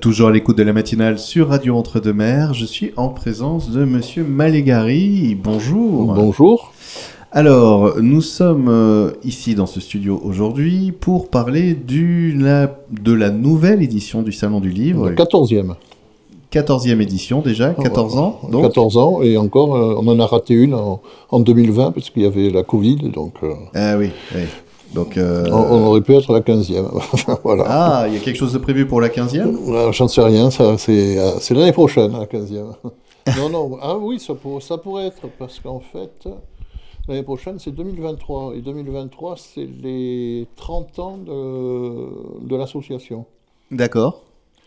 Toujours à l'écoute de la matinale sur Radio Entre-deux-Mers, je suis en présence de Monsieur Malégari. Bonjour. Bonjour. Alors, nous sommes euh, ici dans ce studio aujourd'hui pour parler du, la, de la nouvelle édition du Salon du Livre. La 14e. 14e édition déjà, 14 ans. Donc. 14 ans, et encore, euh, on en a raté une en, en 2020 parce qu'il y avait la Covid. Donc, euh, Ah oui, oui. Donc, euh, on, on aurait pu être la 15e. voilà. Ah, il y a quelque chose de prévu pour la 15e Euh, J'en sais rien, ça, c'est euh, c'est l'année prochaine, la 15e. non, non, ah oui, ça, pour- ça pourrait être, parce qu'en fait, l'année prochaine, c'est 2023. Et 2023, c'est les 30 ans de, de l'association. D'accord.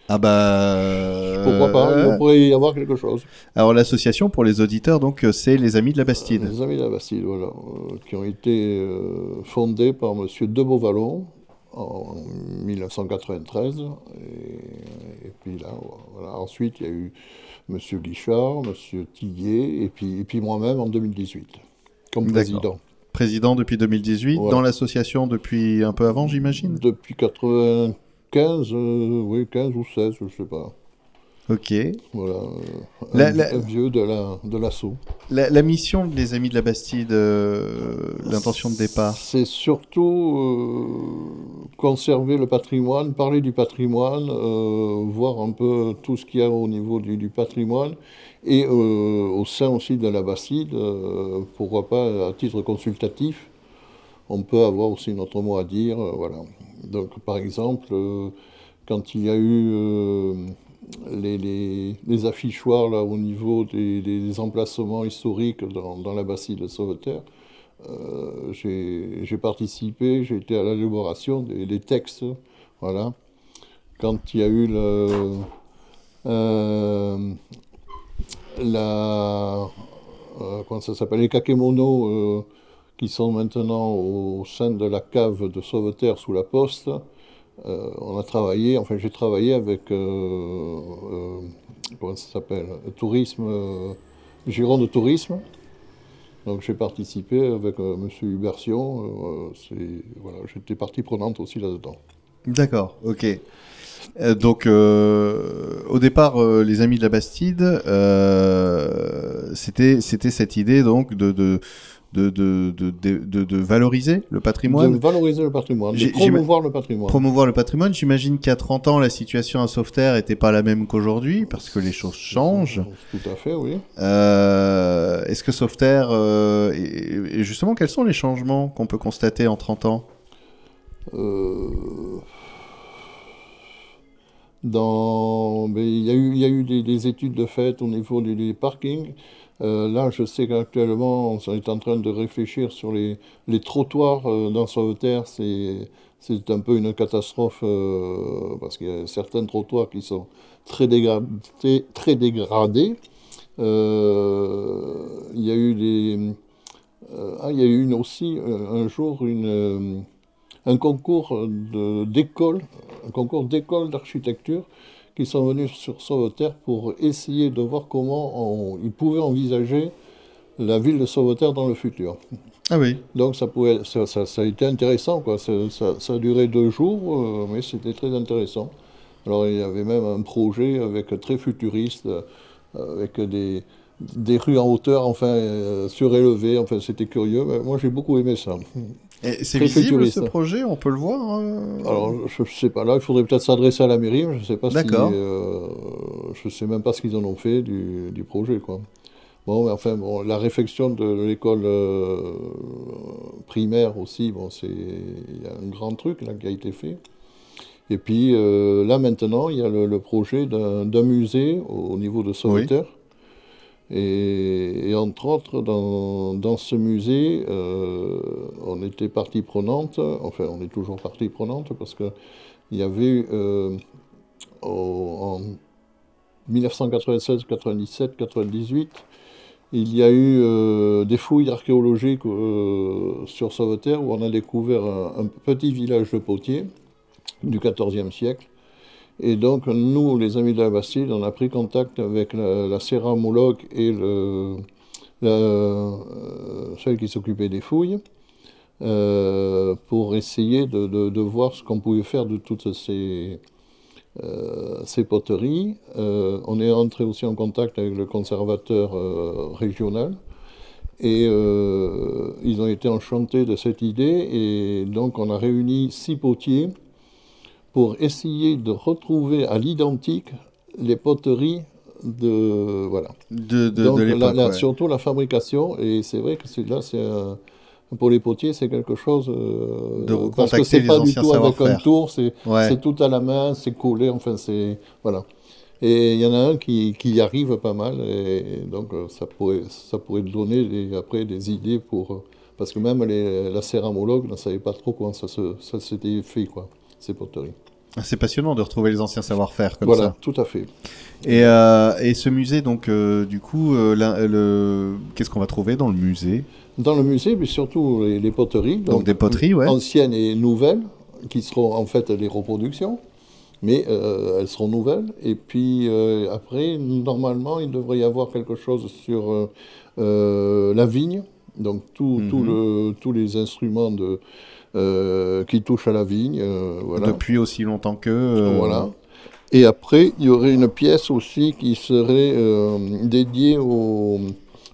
Ah bah... Pourquoi pas euh, Il pourrait y avoir quelque chose. Alors l'association pour les auditeurs, donc euh, c'est les Amis de la Bastide. Les Amis de la Bastide, voilà, euh, qui ont été euh, fondés par M. de Beauvallon en 1993. Et, et puis là, voilà. ensuite, il y a eu M. Guichard, M. Tillier, et puis, et puis moi-même en 2018, comme président. Président depuis 2018, Voilà. dans l'association depuis un peu avant, j'imagine? Depuis 95, euh, oui, 15 ou 16, je ne sais pas. Ok. Voilà, La- un, la- un vieux de la- de l'assaut. La, la mission des Amis de la Bastide, euh, l'intention de départ C'est surtout euh, conserver le patrimoine, parler du patrimoine, euh, voir un peu tout ce qu'il y a au niveau du, du patrimoine et au sein aussi de la Bastide, pourquoi pas à titre consultatif, on peut avoir aussi notre mot à dire. voilà. Donc par exemple, euh, quand il y a eu euh, les, les- affichoirs là, au niveau des, emplacements historiques dans, la Bastide de Sauveterre, euh, j'ai participé, j'ai été à l'élaboration des, textes, voilà. Quand il y a eu le, la, comment ça s'appelle, les kakémonos qui sont maintenant au sein de la cave de Sauveterre sous la poste, euh, on a travaillé, enfin j'ai travaillé avec, euh, euh, comment ça s'appelle, Tourisme, euh, Giron de Tourisme. Donc j'ai participé avec euh, M. Hubertion, voilà, j'étais partie prenante aussi là-dedans. D'accord, ok. Donc, au départ, les Amis de la Bastide, c'était c'était cette idée donc de de de, de, de, de- de valoriser le patrimoine, De valoriser le patrimoine, de promouvoir le patrimoine. promouvoir le patrimoine. J'imagine a 30 ans, la situation à Sauveterre n'était pas la même qu'aujourd'hui parce que les choses changent. Tout à fait, oui. Euh, Est-ce que Sauveterre, euh, et, et justement, quels sont les changements qu'on peut constater en 30 ans? Euh, dans, il y a eu, il y a eu des, des études de fait au niveau des, des parkings. Euh, là, je sais qu'actuellement, on est en train de réfléchir sur les, trottoirs euh, dans Sauveterre. C'est, c'est un peu une catastrophe euh, parce qu'il y a certains trottoirs qui sont très dégradés. Il y a eu des, ah, il y a eu une aussi un jour un concours d'école, un concours d'école d'architecture qui sont venus sur Sauveterre pour essayer de voir comment on- ils pouvaient envisager la ville de Sauveterre dans le futur. Ah oui. Donc ça, pouvait, ça, ça- ça a été intéressant, quoi. Ça, ça- ça a duré deux jours, euh, mais c'était très intéressant. Alors il y avait même un projet avec très futuriste, euh, avec des, des rues en hauteur, enfin euh, surélevées, enfin c'était curieux. Mais moi j'ai beaucoup aimé ça. C'est visible ce projet, on peut le voir. euh Alors je ne sais pas, là il faudrait peut-être s'adresser à la mairie, mais je ne sais pas si, D'accord. euh, je sais même pas ce qu'ils en ont fait du, du projet, quoi. Bon, mais enfin, bon, la réfection de l'école euh, primaire aussi, bon, c'est il y a un grand truc là qui a été fait. Et puis euh, là maintenant, il y a le, le projet d'un musée au, au niveau de Sauveterre. Et, entre autres, dans, ce musée, euh, on était partie prenante, enfin on est toujours partie prenante parce que il y avait euh, en 1996, 97, 98, il y a eu euh, des fouilles archéologiques sur Sauveterre où on a découvert un, un petit village de potiers du XIVe siècle. Et donc, nous, les amis de la Bastide, on a pris contact avec la, la céramologue et le, euh, celle qui s'occupait des fouilles euh, pour essayer de voir ce qu'on pouvait faire de toutes ces, euh, ces poteries. on est entré aussi en contact avec le conservateur régional et ils ont été enchantés de cette idée et donc on a réuni six potiers pour essayer de retrouver à l'identique les poteries de voilà de, de, Donc, de la- la- ouais. surtout la fabrication et c'est vrai que là c'est un- pour les potiers c'est quelque chose euh, De parce que c'est pas du tout avec un tour c'est Ouais. tout à la main c'est collé enfin c'est voilà et il y en a un qui, qui y arrive pas mal et donc euh, ça pourrait ça pourrait donner des- après des idées pour euh, parce que même les, la céramologue ne savait pas trop comment ça s'était fait quoi ces poteries C'est passionnant de retrouver les anciens savoir-faire comme voilà ça. tout à fait Et, euh, et ce musée, donc, euh, du coup, euh, la- le... qu'est-ce qu'on va trouver dans le musée? Dans le musée, mais surtout les, les poteries. Donc, des poteries, ouais. Anciennes et nouvelles, qui seront en fait des reproductions, mais elles seront nouvelles. Et puis après, normalement, il devrait y avoir quelque chose sur la vigne, donc tout, tout Mhm. le, tous les instruments de, qui touchent à la vigne. euh, voilà. Depuis aussi longtemps que. euh, Voilà. Et après, il y aurait une pièce aussi qui serait euh, dédiée aux,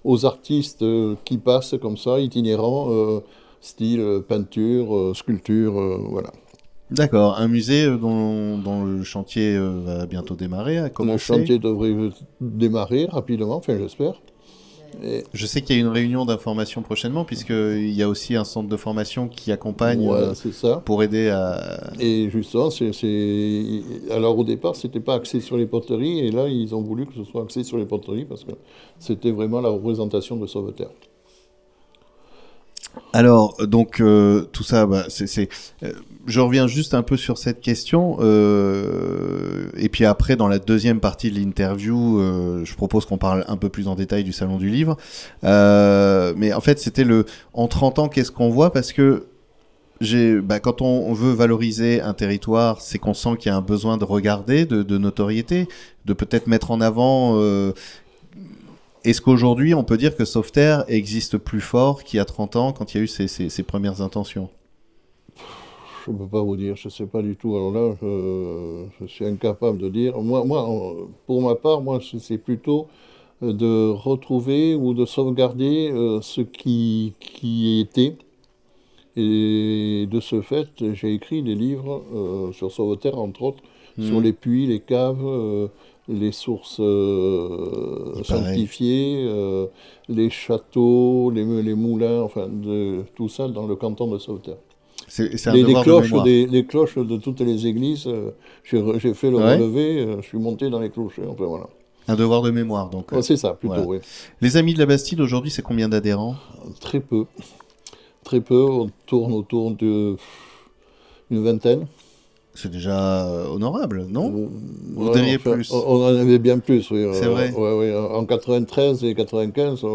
aux artistes euh, qui passent comme ça, itinérants, euh, style euh, peinture, euh, sculpture, euh, voilà. D'accord, un musée euh, dont, dont le chantier euh, va bientôt démarrer, a Le chantier devrait euh, démarrer rapidement, enfin j'espère. Et, Je sais qu'il y a une réunion d'information prochainement, puisqu'il y a aussi un centre de formation qui accompagne voilà, euh, ça. pour aider à. Et justement, c'est, alors au départ, c'était pas axé sur les poteries, et là, ils ont voulu que ce soit axé sur les poteries parce que c'était vraiment la représentation de Sauveterre. Alors, donc, euh, tout ça, bah, euh, je reviens juste un peu sur cette question. euh, et puis après, dans la deuxième partie de l'interview, euh, je propose qu'on parle un peu plus en détail du Salon du Livre. Euh, mais en fait, c'était le. En 30 ans, qu'est-ce qu'on voit? Parce que. Bah, quand on, veut valoriser un territoire, c'est qu'on sent qu'il y a un besoin de regarder, de, notoriété, de peut-être mettre en avant. euh, Est-ce qu'aujourd'hui, on peut dire que Sauveterre existe plus fort qu'il y a 30 ans quand il y a eu ces premières intentions? Je ne peux pas vous dire, je ne sais pas du tout. Alors là, je, je suis incapable de dire. Moi, moi, en- pour ma part, moi, c'est plutôt euh, de retrouver ou de sauvegarder euh, ce qui, qui était. Et de ce fait, j'ai écrit des livres euh, sur Sauveterre, entre autres, sur Mhm. les puits, les caves, euh, les sources euh, sanctifiées, euh, les châteaux, les, les moulins, enfin, de, tout ça dans le canton de Sauveterre. C'est c'est un Les, de cloches mémoire. des, les cloches de toutes les églises, euh, j'ai fait le Ouais. relevé, je suis monté dans les clochers, enfin voilà. Un devoir de mémoire, donc. Ouais, c'est ça, plutôt, voilà. oui. Les Amis de la Bastide, aujourd'hui, c'est combien d'adhérents? Très peu. Très peu, on tourne autour de une vingtaine. C'est déjà euh, honorable, non Vous plus. On en avait bien plus, oui. C'est Euh, vrai ouais, ouais, En 93 et 95, on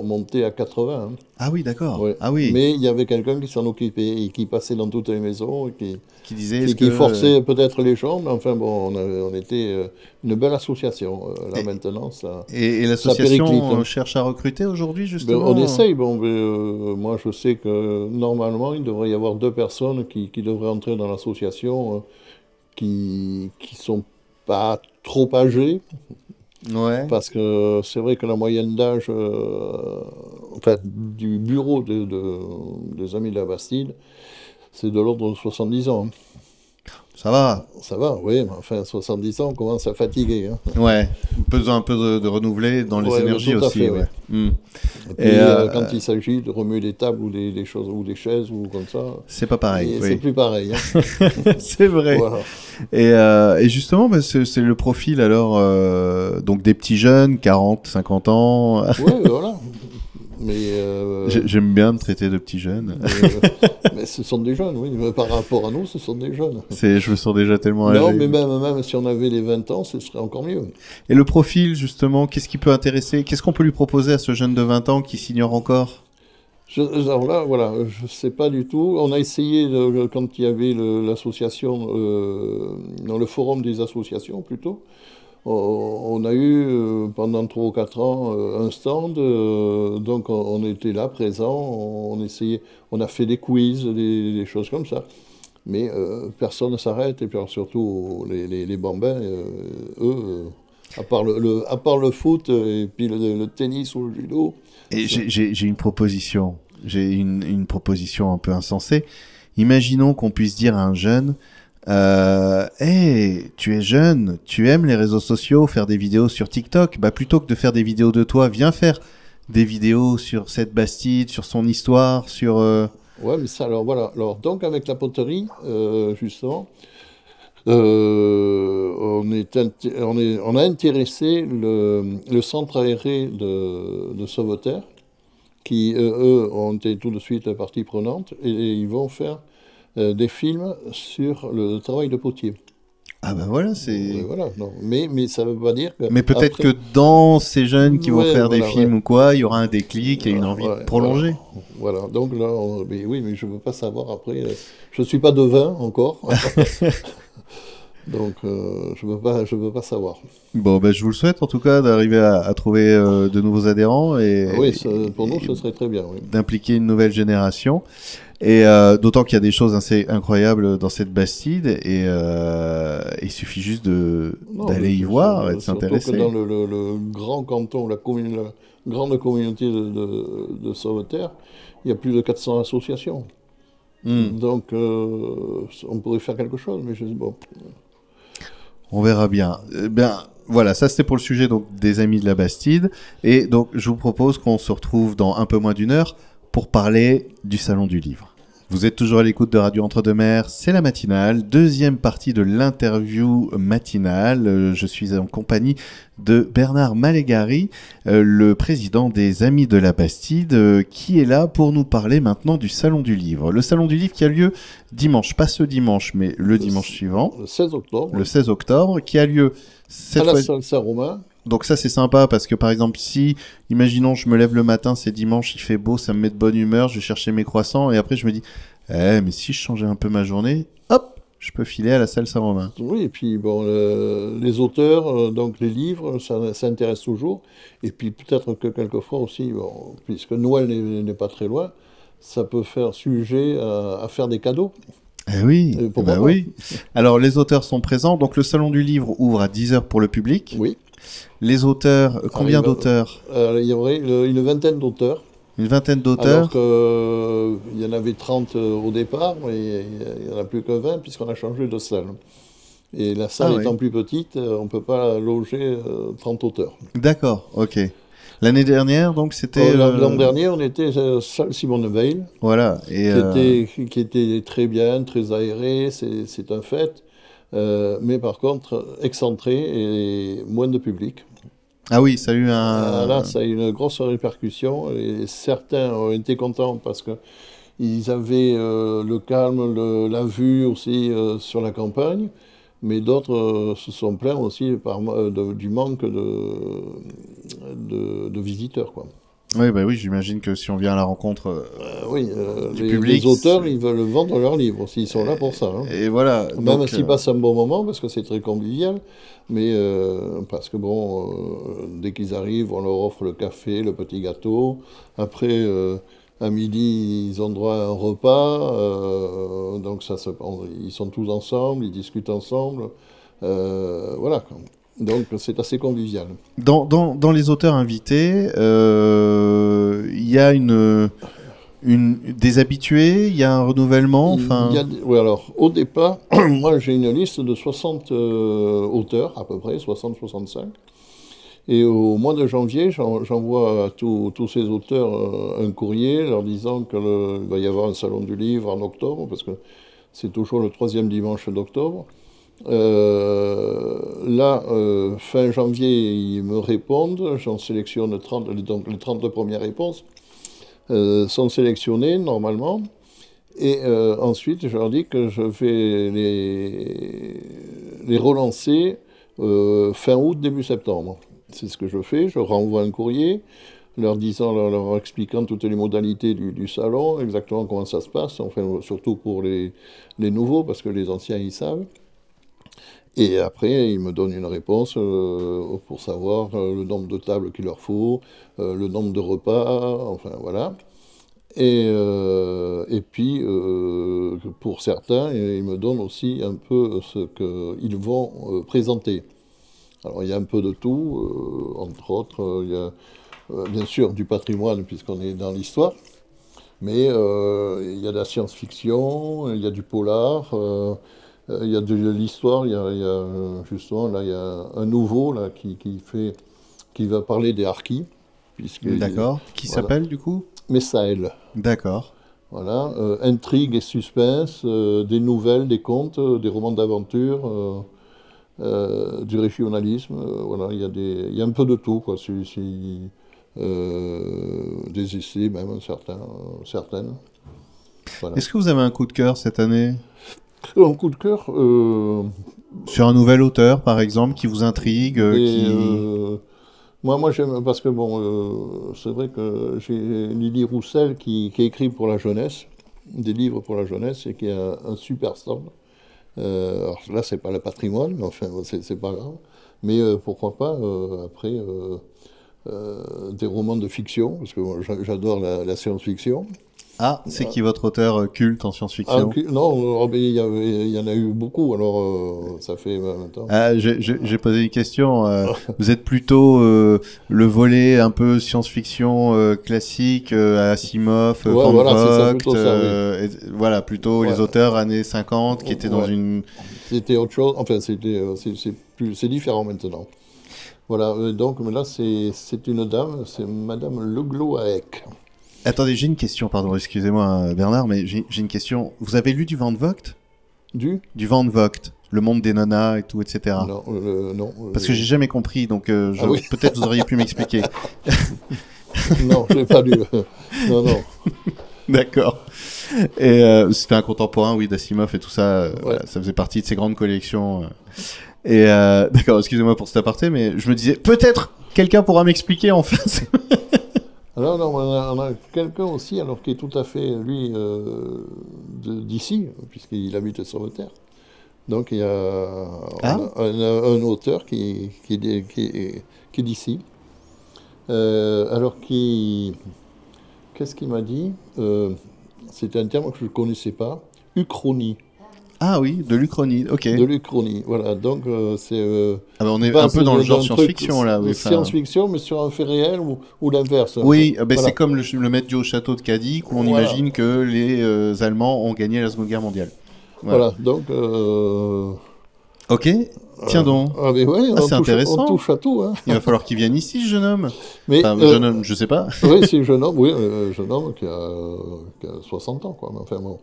on montait à 80. hein. Ah oui, d'accord. Ouais. Ah oui, Mais il y avait quelqu'un qui s'en occupait et qui passait dans toutes les maisons et qui, qui disait. et qui que- forçait peut-être les gens, mais enfin bon, on, avait- on était euh, une belle association. Euh, Là Et- maintenant, ça. Et, et l'association hein. euh, cherche à recruter aujourd'hui, Ben, justement on essaye. Bon, euh, moi, je sais que normalement, il devrait y avoir deux personnes qui, qui devraient entrer dans l'association euh, qui qui sont pas trop âgées, Parce que c'est vrai que la moyenne d'âge euh, enfin, du bureau de- de- des Amis de la Bastide, c'est de l'ordre de 70 ans. Ça va. Ça va, oui, mais enfin, 70 ans, on commence à fatiguer. hein. Ouais. Besoin un peu de, de renouveler dans les Ouais, énergies aussi. fait, ouais. ouais. Et puis, Et, euh, euh, quand il s'agit de remuer des tables ou des, des choses ou des chaises ou comme ça, C'est pas pareil. oui. c'est plus pareil. hein. c'est vrai. Voilà. Et, euh, et justement, bah, c'est le profil alors euh, donc des petits jeunes, 40, 50 ans. Ouais, voilà. Mais, euh, J'ai- J'aime bien me traiter de petits jeunes. mais, euh, mais ce sont des jeunes, oui. Mais par rapport à nous, ce sont des jeunes. C'est, je me sens déjà tellement âgé. Non, mais même, même si on avait les 20 ans, ce serait encore mieux. Et le profil, justement, qu'est-ce qui peut intéresser? Qu'est-ce qu'on peut lui proposer à ce jeune de 20 ans qui s'ignore encore? Je, alors là, voilà, je sais pas du tout. On a essayé, quand il y avait l'association, euh, dans le forum des associations plutôt, on, on a eu euh, pendant 3 ou 4 ans euh, un stand, euh, donc on, était là présent, on, essayait, on a fait des quiz, des, choses comme ça. Mais personne ne s'arrête, et puis surtout les, bambins, eux, à, part le, le foot et puis le, tennis ou le judo. Et j'ai une proposition, j'ai une proposition un peu insensée. Imaginons qu'on puisse dire à un jeune, euh, hey, tu es jeune, tu aimes les réseaux sociaux, faire des vidéos sur TikTok. Bah plutôt que de faire des vidéos de toi, viens faire des vidéos sur cette Bastide, sur son histoire, sur. Euh... Ouais, mais ça, alors voilà. Alors donc avec la poterie, euh, justement, euh, on, a intéressé le, centre aéré de, de Sauveterre, qui eux ont été tout de suite partie prenante, et ils vont faire des films sur le travail de potier. Ah ben voilà, c'est. voilà, non. Mais, mais ça veut pas dire que. Mais peut-être que dans ces jeunes qui vont faire des films ou quoi, il y aura un déclic et une envie de prolonger. Voilà, donc là, mais oui, mais je ne veux pas savoir après. Je ne suis pas devin encore. Donc, euh, je ne veux, pas, je veux pas savoir. Bon, ben, je vous le souhaite en tout cas d'arriver à, trouver euh, de nouveaux adhérents. Et, oui, pour nous, ce serait très bien. D'impliquer une nouvelle génération. Et euh, d'autant qu'il y a des choses assez incroyables dans cette Bastide, et il suffit juste d'aller y voir et de s'intéresser. Dans le, le, grand canton, la, commune, la grande communauté de, de, de, Sauveterre, il y a plus de 400 associations. Hmm. Donc, on pourrait faire quelque chose, mais je dis bon. On verra bien. Eh bien, voilà, ça c'était pour le sujet donc des amis de la Bastide, et donc je vous propose qu'on se retrouve dans un peu moins d'une heure pour parler du salon du livre. Vous êtes toujours à l'écoute de Radio Entre-deux-Mers, c'est la matinale, deuxième partie de l'interview matinale. Euh, je suis en compagnie de Bernard Malégari, euh, le président des Amis de la Bastide, euh, qui est là pour nous parler maintenant du Salon du Livre. Le Salon du Livre qui a lieu dimanche, pas ce dimanche, mais le, dimanche suivant. Le 16 octobre. Le 16 octobre, qui a lieu cette à la salle Saint-Romain. Donc ça c'est sympa parce que par exemple si, imaginons je me lève le matin, c'est dimanche, il fait beau, ça me met de bonne humeur, je vais chercher mes croissants et après je me dis, eh mais si je changeais un peu ma journée, hop, je peux filer à la salle Saint-Romain. Oui, et puis bon, les auteurs, euh, donc les livres, ça, ça, intéresse toujours. Et puis peut-être que quelquefois aussi, bon, puisque Noël n'est pas très loin, ça peut faire sujet à, faire des cadeaux. Eh oui, bah oui. Alors les auteurs sont présents, donc le salon du livre ouvre à 10h pour le public. Oui. Les auteurs, euh, combien d'auteurs euh, Il y aurait une vingtaine d'auteurs. Une vingtaine d'auteurs Alors qu'il y en avait 30 euh, au départ, mais il n'y en a plus que 20 puisqu'on a changé de salle. Et la salle ah étant plus petite, on ne peut pas loger 30 auteurs. D'accord, ok. L'année dernière, donc c'était. L'an dernier, on était salle Simone Veil. Voilà. Et qui, était, qui, était, très bien, très aéré, c'est un fait. Euh, mais par contre excentré et moins de public. Ah oui, ça a eu un. Euh, là, ça a eu une grosse répercussion et certains ont été contents parce que ils avaient euh, le calme, la vue aussi sur la campagne, mais d'autres se sont plaints aussi par, du manque de, de, de visiteurs. Quoi. Oui, bah oui, j'imagine que si on vient à la rencontre euh, euh, oui, euh, du les, public, les auteurs, ils veulent vendre leurs livres aussi, ils sont là pour ça. Hein. Et voilà. Même s'ils passent un bon moment, parce que c'est très convivial, mais parce que bon, dès qu'ils arrivent, on leur offre le café, le petit gâteau. Après, à midi, ils ont droit à un repas, donc ça, ils sont tous ensemble, ils discutent ensemble. voilà. Donc c'est assez convivial. Dans, dans, dans, les auteurs invités, euh, il y a une, une, des habitués, il y a un renouvellement enfin... oui, alors au départ, moi j'ai une liste de 60 euh, auteurs à peu près, 60-65. Et au mois de janvier, j'envoie à tous ces auteurs euh, un courrier leur disant qu'il va y avoir un salon du livre en octobre, parce que c'est toujours le troisième dimanche d'octobre. Euh, là, euh, fin janvier, ils me répondent, j'en sélectionne 30, donc les 30 premières réponses euh, sont sélectionnées normalement. Et ensuite, je leur dis que je vais les, relancer fin août, début septembre. C'est ce que je fais, je renvoie un courrier leur disant, leur, expliquant toutes les modalités du, du, salon, exactement comment ça se passe, enfin, surtout pour les, les nouveaux, parce que les anciens, ils savent. Et après, ils me donnent une réponse euh, pour savoir euh, le nombre de tables qu'il leur faut, euh, le nombre de repas, enfin voilà. Et, et puis, pour certains, ils me donnent aussi un peu ce qu'ils vont présenter. Alors, il y a un peu de tout. entre autres, il y a bien sûr du patrimoine, puisqu'on est dans l'histoire. Mais il y a de la science-fiction, il y a du polar, il y a de l'histoire. Il, y a justement, là, il y a un nouveau là, qui, qui fait, qui va parler des harkis. D'accord. Qui s'appelle du coup? Messaël. D'accord. Voilà, euh, intrigue et suspense, euh, des nouvelles, des contes, euh, des romans d'aventure, du régionalisme. voilà, il y, a des, y a un peu de tout, quoi. des essais même, certains, certaines. Est-ce que vous avez un coup de cœur cette année? Un coup de cœur Sur un nouvel auteur, par exemple, qui vous intrigue qui... Moi, moi j'aime, parce que bon, euh, c'est vrai que j'ai Lily Roussel qui, qui, écrit pour la jeunesse, des livres pour la jeunesse, et qui a un super stand. Euh, alors là, c'est pas le patrimoine, mais enfin, c'est pas grave. Mais euh, pourquoi pas, après, des romans de fiction, parce que j'adore la, la science-fiction. Ah, c'est qui votre auteur euh, culte en science-fiction ah, Non, il y, en a eu beaucoup, alors euh, ça fait maintenant. Ah, J'ai posé une question. Euh, vous êtes plutôt le volet un peu science-fiction classique, Asimov, ouais, Van voilà, plutôt, voilà, plutôt les auteurs années 50 qui étaient dans une... C'était autre chose, enfin c'est différent maintenant. Voilà, donc là c'est une dame, c'est Madame Legloaec. Attendez, j'ai une question, pardon, excusez-moi Bernard, mais j'ai une question. Vous avez lu du Van Vogt? Du? Du Van Vogt, le monde des nanas et tout, etc. Non, euh, non. Euh, Parce que j'ai jamais compris, donc euh, ah peut-être vous auriez pu m'expliquer. non, je n'ai pas lu. non, non. D'accord. Et c'était un contemporain, oui, d'Asimov et tout ça. ça faisait partie de ses grandes collections. Et d'accord, excusez-moi pour cet aparté, mais je me disais peut-être quelqu'un pourra m'expliquer en fait. Alors, non, on a, quelqu'un aussi, alors qui est tout à fait, lui, euh, d'ici, puisqu'il habite sur le terre. Donc, il y a ah. un, auteur qui, qui, qui, qui est d'ici. Euh, alors, qui. Qu'est-ce qu'il m'a dit? Euh, C'était un terme que je ne connaissais pas. Uchronie. Ah oui, de l'Uchronie, ok. De l'Uchronie, voilà. Donc euh, c'est. Euh, ah ben, on est un peu dans le genre science-fiction là. Oui, science-fiction, mais sur un fait réel ou, ou l'inverse. Oui, ben, c'est comme le, le, maître du château de Cadiz où on imagine que les euh, Allemands ont gagné la Seconde Guerre mondiale. Voilà, donc. Ok, tiens donc. Ah, mais ouais, ah, c'est intéressant. On touche à tout. Hein. Il va falloir qu'il vienne ici, ce jeune homme. Mais, enfin, jeune homme, je sais pas. oui, c'est un jeune homme, oui, un jeune homme qui a, qui a 60 ans, quoi. Enfin, bon.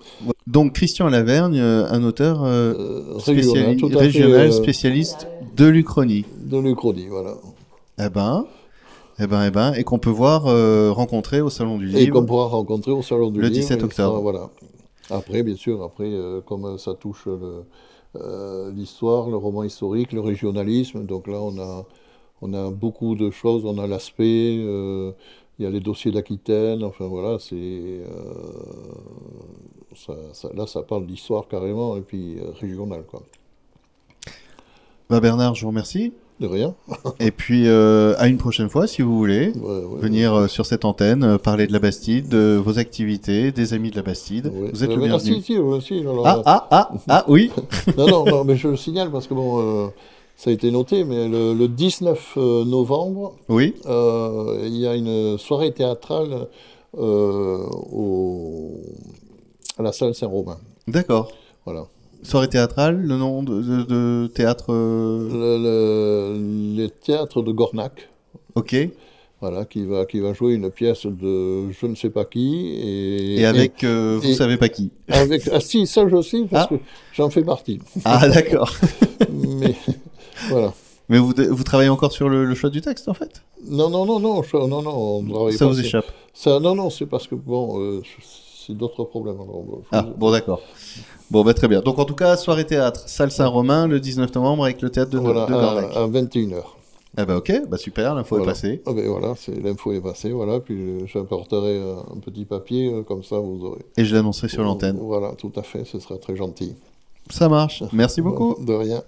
Donc Christian Lavergne, euh, un auteur euh, euh, régional, spécialiste de l'Uchronie. De l'Uchronie, voilà. Eh ben, eh ben, eh ben, et qu'on peut voir rencontrer au Salon du Livre. Et qu'on pourra rencontrer au Salon du le Livre. Le 17 octobre. voilà. Après, bien sûr, après, comme ça touche l'histoire, le roman historique, le régionalisme, donc là, on a, on a beaucoup de choses. On a l'aspect il y a les dossiers d'Aquitaine, enfin voilà, c'est là, ça parle d'histoire carrément, et puis euh, régionale. Quoi. Bah Bernard, je vous remercie. De rien. et puis, euh, à une prochaine fois, si vous voulez, venir euh, sur cette antenne, parler de la Bastide, de vos activités, des amis de la Bastide. Vous êtes le bienvenu. ah, ah, ah, ah, oui. non, non, non, mais je le signale parce que bon, ça a été noté, mais le, 19 novembre, oui. il y a une soirée théâtrale au à la salle Saint-Romain. D'accord. Voilà. Soirée théâtrale, le nom de, théâtre euh, le, théâtre de Gornac. Ok. Voilà, qui va, qui va jouer une pièce de je ne sais pas qui. Et, et avec euh, vous ne savez pas qui avec, Ah si, ça je sais, parce ah. que j'en fais partie. Ah d'accord. Mais voilà. Mais vous, vous travaillez encore sur le, choix du texte en fait? Non, non, non, non, non, non, Ça vous échappe ça, Non, non, c'est parce que bon, euh, d'autres problèmes. ah, bon, d'accord. Bon, bah, très bien. Donc, en tout cas, soirée théâtre, salle Saint-Romain, le 19 novembre, avec le théâtre de, voilà, de À, 21h. Ah bah ok, bah super, l'info est passée. Ah ben voilà, l'info est passée, voilà, puis j'apporterai un petit papier, euh, comme ça vous aurez. Et je l'annoncerai sur l'antenne. Voilà, tout à fait, ce sera très gentil. Ça marche, merci beaucoup. De rien.